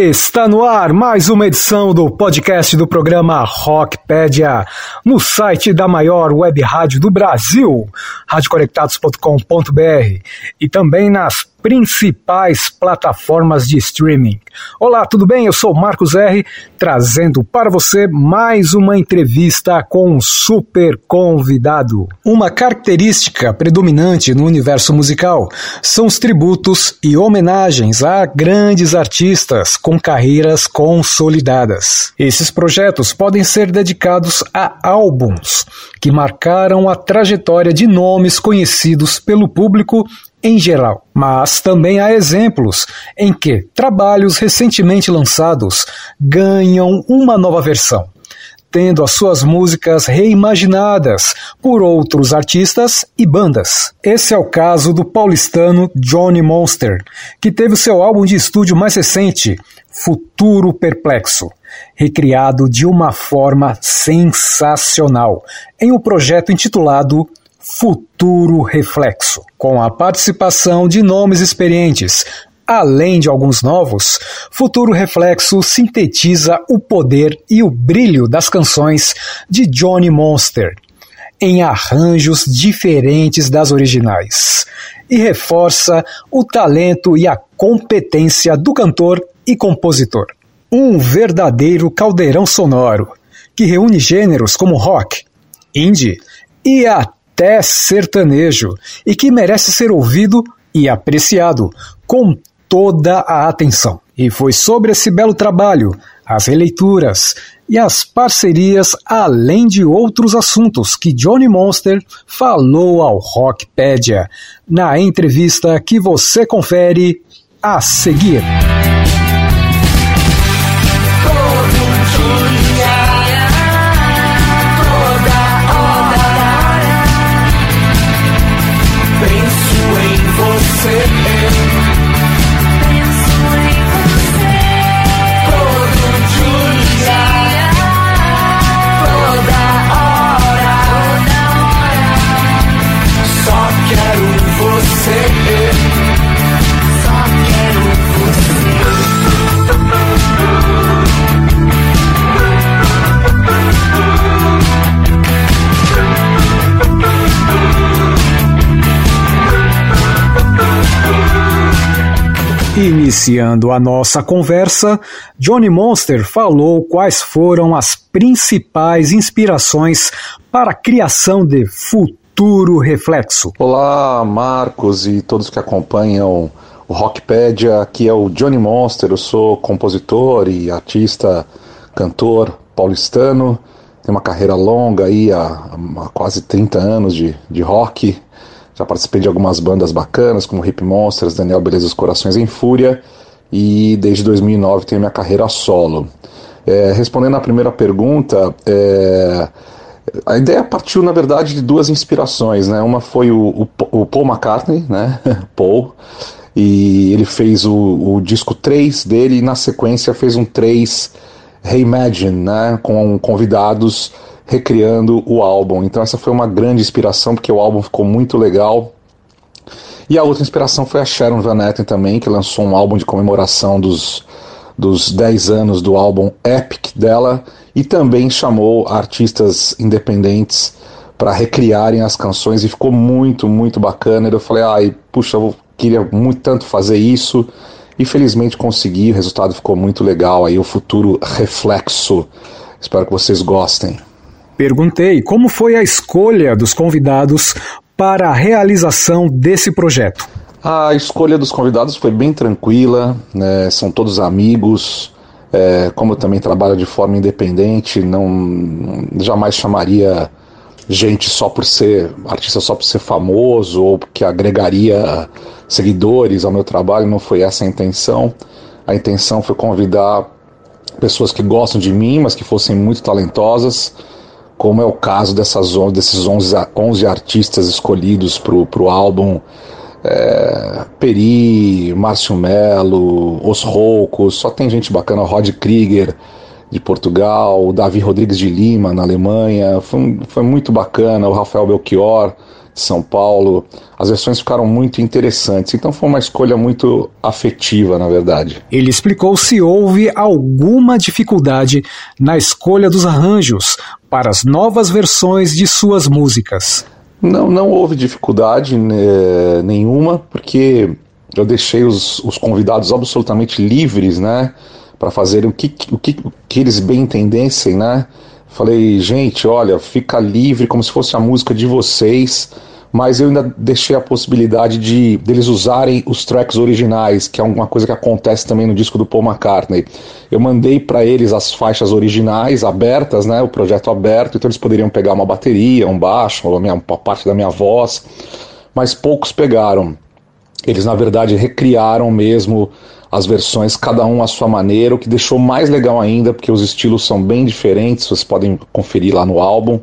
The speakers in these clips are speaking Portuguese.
Está no ar mais uma edição do podcast do programa Rockpedia, no site da maior web rádio do Brasil, radioconectados.com.br, e também nas principais plataformas de streaming. Olá, tudo bem? Eu sou Marcos R, trazendo para você mais uma entrevista com um super convidado. Uma característica predominante no universo musical são os tributos e homenagens a grandes artistas com carreiras consolidadas. Esses projetos podem ser dedicados a álbuns que marcaram a trajetória de nomes conhecidos pelo público em geral. Mas também há exemplos em que trabalhos recentemente lançados ganham uma nova versão, tendo as suas músicas reimaginadas por outros artistas e bandas. Esse é o caso do paulistano Johnny Monster, que teve o seu álbum de estúdio mais recente, Futuro Perplexo, recriado de uma forma sensacional em um projeto intitulado Futuro Reflexo, com a participação de nomes experientes. Além de alguns novos, Futuro Reflexo sintetiza o poder e o brilho das canções de Johnny Monster, em arranjos diferentes das originais, e reforça o talento e a competência do cantor e compositor. Um verdadeiro caldeirão sonoro que reúne gêneros como rock, indie e até até sertanejo e que merece ser ouvido e apreciado com toda a atenção. E foi sobre esse belo trabalho, as releituras e as parcerias, além de outros assuntos, que Johnny Monster falou ao Rockpedia, na entrevista que você confere a seguir. Iniciando a nossa conversa, Johnny Monster falou quais foram as principais inspirações para a criação de Futuro Reflexo. Olá, Marcos e todos que acompanham o Rockpedia. Aqui é o Johnny Monster, eu sou compositor e artista, cantor paulistano. Tenho uma carreira longa aí, há, há quase 30 anos de, de rock. Já participei de algumas bandas bacanas, como Hip Monsters, Daniel Beleza dos Corações em Fúria, e desde 2009 tenho minha carreira solo. É, respondendo à primeira pergunta, é, a ideia partiu, na verdade, de duas inspirações. Né? Uma foi o, o, o Paul McCartney, né? Paul, e ele fez o, o, disco 3 dele, e na sequência fez um 3 Reimagine, né? com convidados recriando o álbum. Então essa foi uma grande inspiração, porque o álbum ficou muito legal. E a outra inspiração foi a Sharon Van Etten também, que lançou um álbum de comemoração dos, dos 10 anos do álbum Epic dela, e também chamou artistas independentes para recriarem as canções, e ficou muito, muito bacana. E eu falei, ai, puxa, eu queria muito tanto fazer isso, e felizmente consegui, o resultado ficou muito legal, aí o futuro reflexo. Espero que vocês gostem. Perguntei como foi a escolha dos convidados para a realização desse projeto. A escolha dos convidados foi bem tranquila, né? são todos amigos. É, como eu também trabalho de forma independente, não jamais chamaria gente só por ser artista só por ser famoso ou que agregaria seguidores ao meu trabalho. Não foi essa a intenção. A intenção foi convidar pessoas que gostam de mim, mas que fossem muito talentosas como é o caso dessas, desses 11, 11 artistas escolhidos para o álbum. É, Peri, Márcio Melo, Os Roucos, só tem gente bacana, Rod Krieger de Portugal, o Davi Rodrigues de Lima na Alemanha, foi, foi muito bacana, o Rafael Belchior São Paulo. As versões ficaram muito interessantes, então foi uma escolha muito afetiva, na verdade. Ele explicou se houve alguma dificuldade na escolha dos arranjos para as novas versões de suas músicas. Não, não houve dificuldade né, nenhuma, porque eu deixei os, os convidados absolutamente livres, né, para fazerem o que, o que, o que eles bem entendessem, né. Falei, gente, olha, fica livre como se fosse a música de vocês, mas eu ainda deixei a possibilidade de deles usarem os tracks originais, que é alguma coisa que acontece também no disco do Paul McCartney. Eu mandei para eles as faixas originais abertas, né, o projeto aberto, então eles poderiam pegar uma bateria, um baixo, uma, uma parte da minha voz, mas poucos pegaram. Eles na verdade recriaram mesmo as versões, cada um à sua maneira, o que deixou mais legal ainda, porque os estilos são bem diferentes, vocês podem conferir lá no álbum,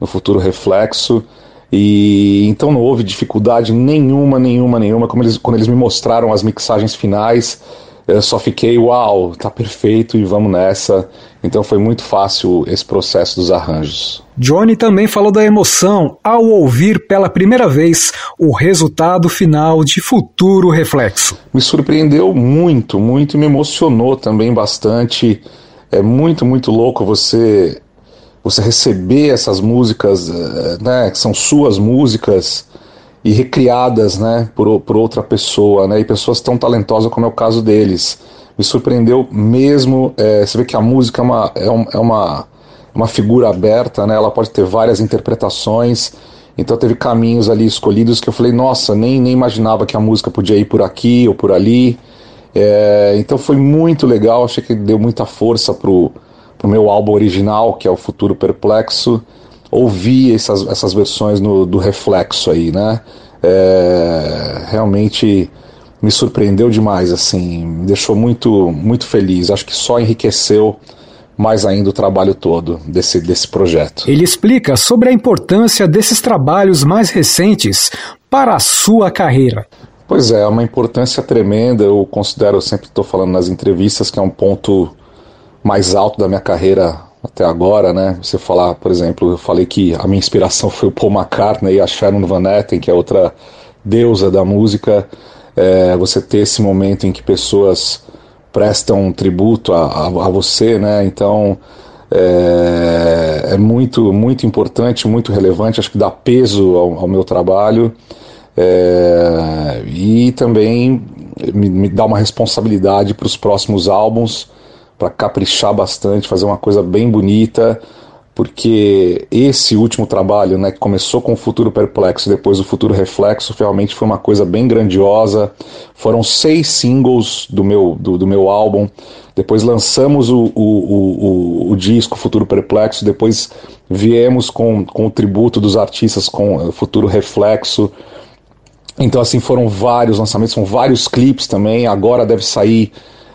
no futuro reflexo. E então não houve dificuldade nenhuma, nenhuma, nenhuma. Como eles, quando eles me mostraram as mixagens finais, eu só fiquei, uau, tá perfeito e vamos nessa. Então foi muito fácil esse processo dos arranjos. Johnny também falou da emoção ao ouvir pela primeira vez o resultado final de Futuro Reflexo. Me surpreendeu muito, muito e me emocionou também bastante. É muito, muito louco você você receber essas músicas, eh, né, que são suas músicas e recriadas, né, por, por outra pessoa, né, e pessoas tão talentosas como é o caso deles. Me surpreendeu mesmo, é, você vê que a música é uma, é, um, é uma, uma figura aberta, né, ela pode ter várias interpretações, então teve caminhos ali escolhidos que eu falei, nossa, nem, nem imaginava que a música podia ir por aqui ou por ali, é, então foi muito legal, achei que deu muita força pro pro meu álbum original, que é o Futuro Perplexo, ouvir essas, essas versões no, do Reflexo aí, né? É, realmente me surpreendeu demais, assim, me deixou muito, muito feliz. Acho que só enriqueceu mais ainda o trabalho todo desse, desse projeto. Ele explica sobre a importância desses trabalhos mais recentes para a sua carreira. Pois é, é uma importância tremenda. Eu considero, eu sempre estou falando nas entrevistas, que é um ponto mais alto da minha carreira até agora, né? Você falar, por exemplo, eu falei que a minha inspiração foi o Paul McCartney e a Sharon Van Etten, que é outra deusa da música. É, você ter esse momento em que pessoas prestam tributo a, a, a você, né? Então é, é, muito, muito importante, muito relevante. Acho que dá peso ao, ao meu trabalho é, e também me, me dá uma responsabilidade para os próximos álbuns para caprichar bastante, fazer uma coisa bem bonita, porque esse último trabalho, né, que começou com o Futuro Perplexo, depois o Futuro Reflexo, realmente foi uma coisa bem grandiosa. Foram seis singles do meu, do, do meu álbum. Depois lançamos o, o, o, o, disco Futuro Perplexo. Depois viemos com, com o tributo dos artistas com o Futuro Reflexo. Então, assim, foram vários lançamentos, são vários clipes também. Agora deve sair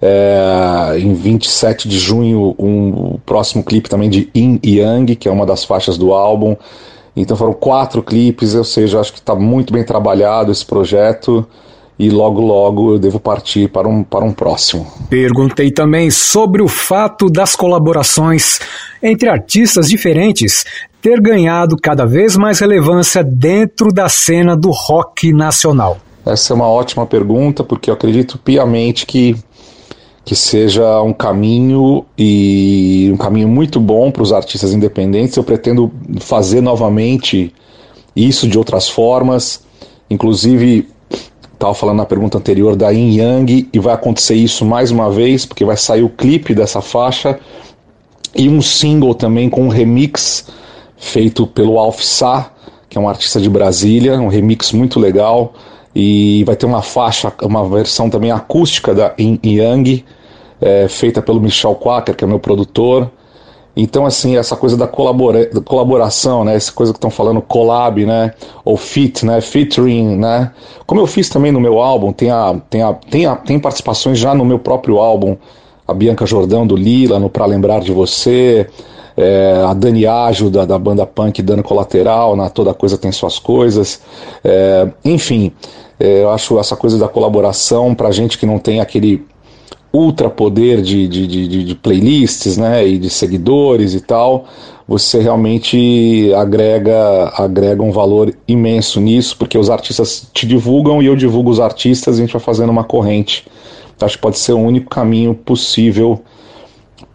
é, em 27 de junho, um, o próximo clipe também de In Yang, que é uma das faixas do álbum. Então foram quatro clipes, ou seja, acho que está muito bem trabalhado esse projeto e logo logo eu devo partir para um, para um próximo. Perguntei também sobre o fato das colaborações entre artistas diferentes ter ganhado cada vez mais relevância dentro da cena do rock nacional. Essa é uma ótima pergunta, porque eu acredito piamente que que seja um caminho e um caminho muito bom para os artistas independentes. Eu pretendo fazer novamente isso de outras formas, inclusive estava falando na pergunta anterior da Yin Yang e vai acontecer isso mais uma vez porque vai sair o clipe dessa faixa e um single também com um remix feito pelo Alf Sa, que é um artista de Brasília, um remix muito legal e vai ter uma faixa, uma versão também acústica da Yin Yang é, feita pelo Michel Quaker, que é meu produtor. Então, assim, essa coisa da, colabora da colaboração, né? Essa coisa que estão falando collab, né? Ou fit, né? Featuring, né? Como eu fiz também no meu álbum, tem, a, tem, a, tem, a, tem participações já no meu próprio álbum. A Bianca Jordão do Lila, no Pra Lembrar de Você. É, a Dani Ágil da, da banda punk Dano Colateral, na Toda Coisa Tem Suas Coisas. É, enfim, é, eu acho essa coisa da colaboração, pra gente que não tem aquele ultra poder de, de, de, de, playlists, né, e de seguidores e tal, você realmente agrega, agrega um valor imenso nisso, porque os artistas te divulgam e eu divulgo os artistas e a gente vai fazendo uma corrente. Acho que pode ser o único caminho possível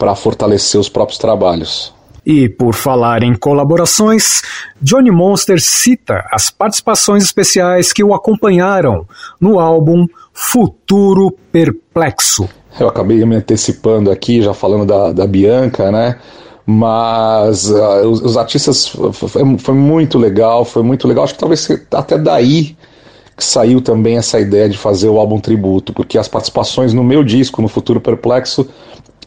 para fortalecer os próprios trabalhos. E por falar em colaborações, Johnny Monster cita as participações especiais que o acompanharam no álbum Futuro Perplexo. Eu acabei me antecipando aqui, já falando da, da Bianca, né? Mas uh, os, os, artistas foi, foi, muito legal, foi muito legal. Acho que talvez até daí que saiu também essa ideia de fazer o álbum tributo, porque as participações no meu disco, no Futuro Perplexo,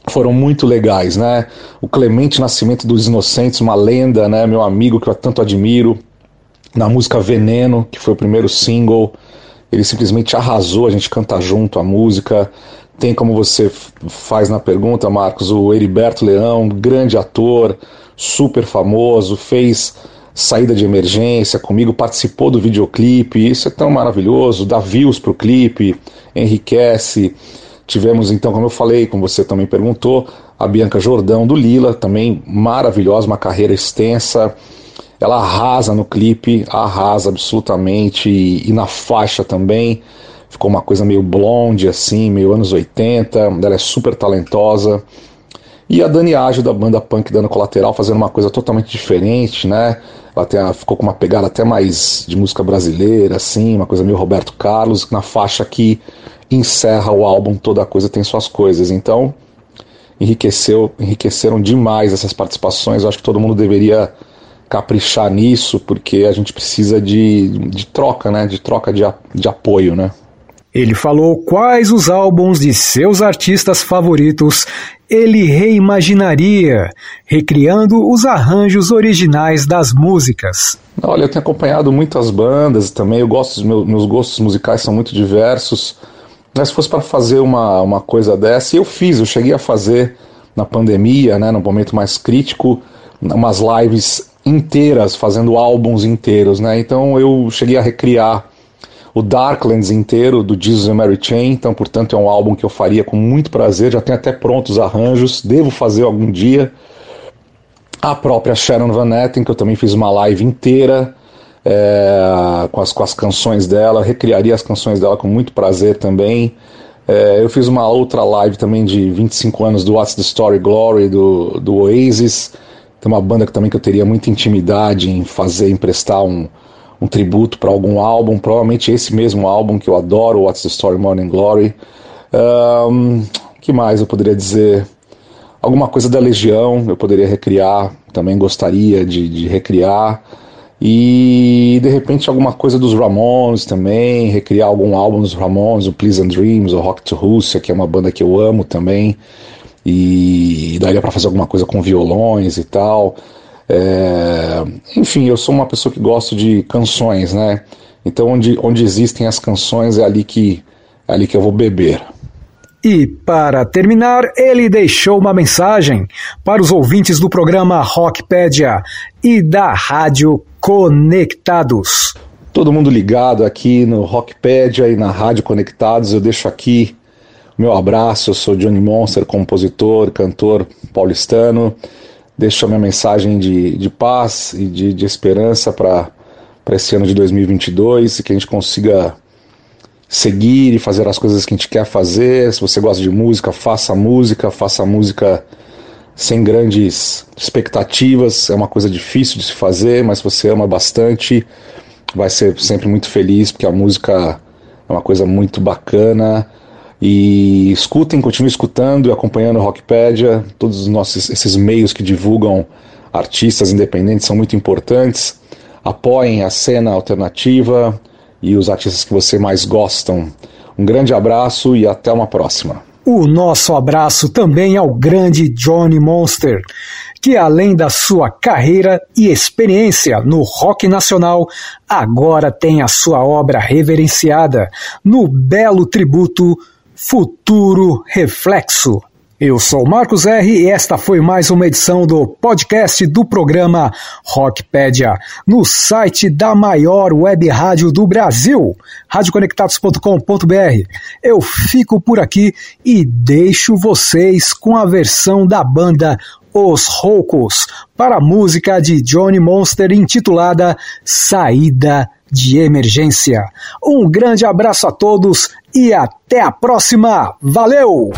foram muito legais, né? O Clemente Nascimento dos Inocentes, uma lenda, né? Meu amigo que eu tanto admiro. Na música Veneno, que foi o primeiro single, ele simplesmente arrasou, a gente canta junto a música. Tem como você faz na pergunta, Marcos, o Heriberto Leão, grande ator, super famoso, fez saída de emergência comigo, participou do videoclipe, isso é tão maravilhoso, dá views pro clipe, enriquece. Tivemos então, como eu falei, como você também perguntou, a Bianca Jordão do Lila, também maravilhosa, uma carreira extensa. Ela arrasa no clipe, arrasa absolutamente, e, e na faixa também. Ficou uma coisa meio blonde, assim, meio anos 80. Ela é super talentosa. E a Dani Ágil da banda punk dando colateral, fazendo uma coisa totalmente diferente, né? Ela tem, ficou com uma pegada até mais de música brasileira, assim, uma coisa meio Roberto Carlos, na faixa que encerra o álbum Toda Coisa Tem Suas Coisas. Então, enriqueceu, enriqueceram demais essas participações. Eu acho que todo mundo deveria caprichar nisso, porque a gente precisa de, de troca, né? De troca de, de apoio, né? Ele falou quais os álbuns de seus artistas favoritos ele reimaginaria, recriando os arranjos originais das músicas. Olha, eu tenho acompanhado muitas bandas também, eu gosto, meus, meus gostos musicais são muito diversos. Se fosse para fazer uma, uma coisa dessa, eu fiz, eu cheguei a fazer na pandemia, né, no momento mais crítico, umas lives inteiras, fazendo álbuns inteiros, né? Então eu cheguei a recriar o Darklands inteiro do Jesus and Mary Chain, então portanto é um álbum que eu faria com muito prazer, já tenho até prontos arranjos, devo fazer algum dia. A própria Sharon Van Etten, que eu também fiz uma live inteira, é, com, as, com as canções dela, recriaria as canções dela com muito prazer também. É, eu fiz uma outra live também de 25 anos do What's the Story Glory do, do Oasis. Tem uma banda que também que eu teria muita intimidade em fazer, emprestar um, um tributo para algum álbum, provavelmente esse mesmo álbum que eu adoro, What's the Story Morning Glory. Um, que mais eu poderia dizer? Alguma coisa da Legião eu poderia recriar, também gostaria de, de recriar. E de repente alguma coisa dos Ramones também, recriar algum álbum dos Ramones, o Pleasant Dreams, o Rock to Russia, que é uma banda que eu amo também. E daria para fazer alguma coisa com violões e tal. É... Enfim, eu sou uma pessoa que gosto de canções, né? Então onde, onde existem as canções é ali que é ali que eu vou beber. E para terminar, ele deixou uma mensagem para os ouvintes do programa Rockpedia e da Rádio Conectados. Todo mundo ligado aqui no Rockpedia e na Rádio Conectados, eu deixo aqui meu abraço. Eu sou Johnny Monster, compositor, cantor paulistano. Deixo a minha mensagem de, de paz e de, de esperança para esse ano de 2022 e que a gente consiga seguir e fazer as coisas que a gente quer fazer. Se você gosta de música, faça música, faça música sem grandes expectativas. É uma coisa difícil de se fazer, mas se você ama bastante, vai ser sempre muito feliz, porque a música é uma coisa muito bacana. E escutem, continuem escutando e acompanhando o Rockpedia. Todos os nossos esses meios que divulgam artistas independentes são muito importantes. Apoiem a cena alternativa e os artistas que você mais gostam. Um grande abraço e até uma próxima. O nosso abraço também ao grande Johnny Monster, que além da sua carreira e experiência no rock nacional, agora tem a sua obra reverenciada no belo tributo Futuro Reflexo. Eu sou Marcos R e esta foi mais uma edição do podcast do programa Rockpedia, no site da maior web rádio do Brasil, radioconectados.com.br. Eu fico por aqui e deixo vocês com a versão da banda Os Roucos para a música de Johnny Monster intitulada Saída de Emergência. Um grande abraço a todos e até a próxima. Valeu!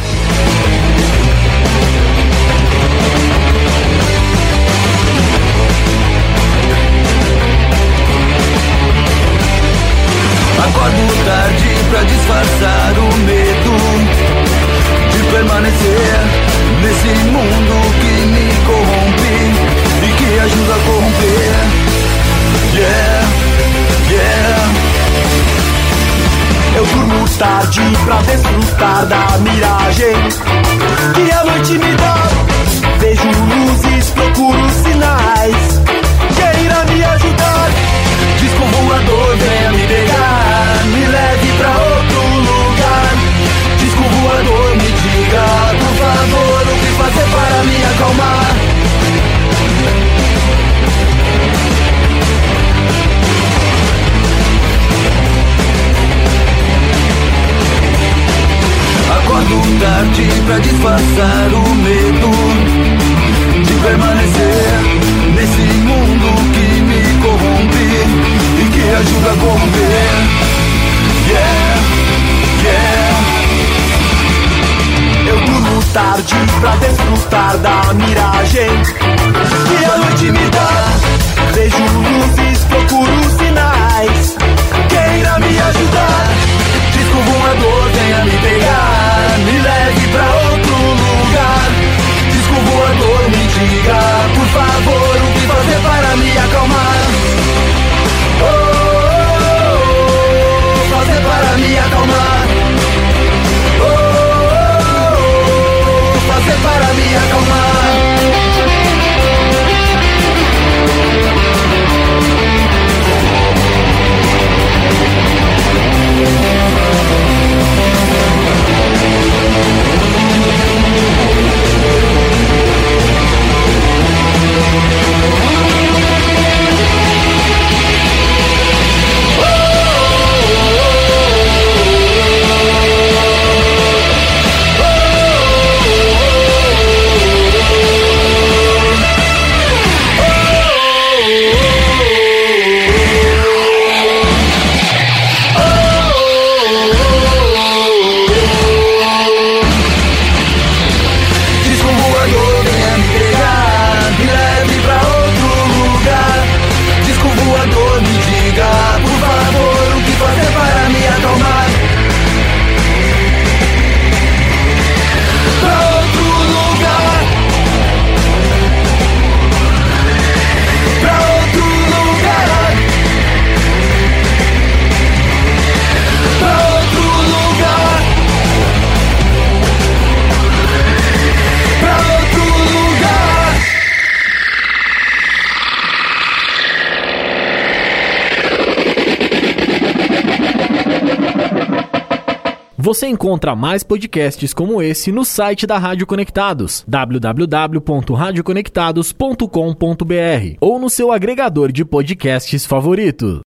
Acordo tarde pra disfarçar o medo de permanecer nesse mundo que me corrompe e que ajuda a corromper. Yeah, yeah. Eu durmo tarde pra desfrutar da miragem que a noite me dá. encontra mais podcasts como esse no site da Rádio Conectados, www.radioconectados.com.br ou no seu agregador de podcasts favorito.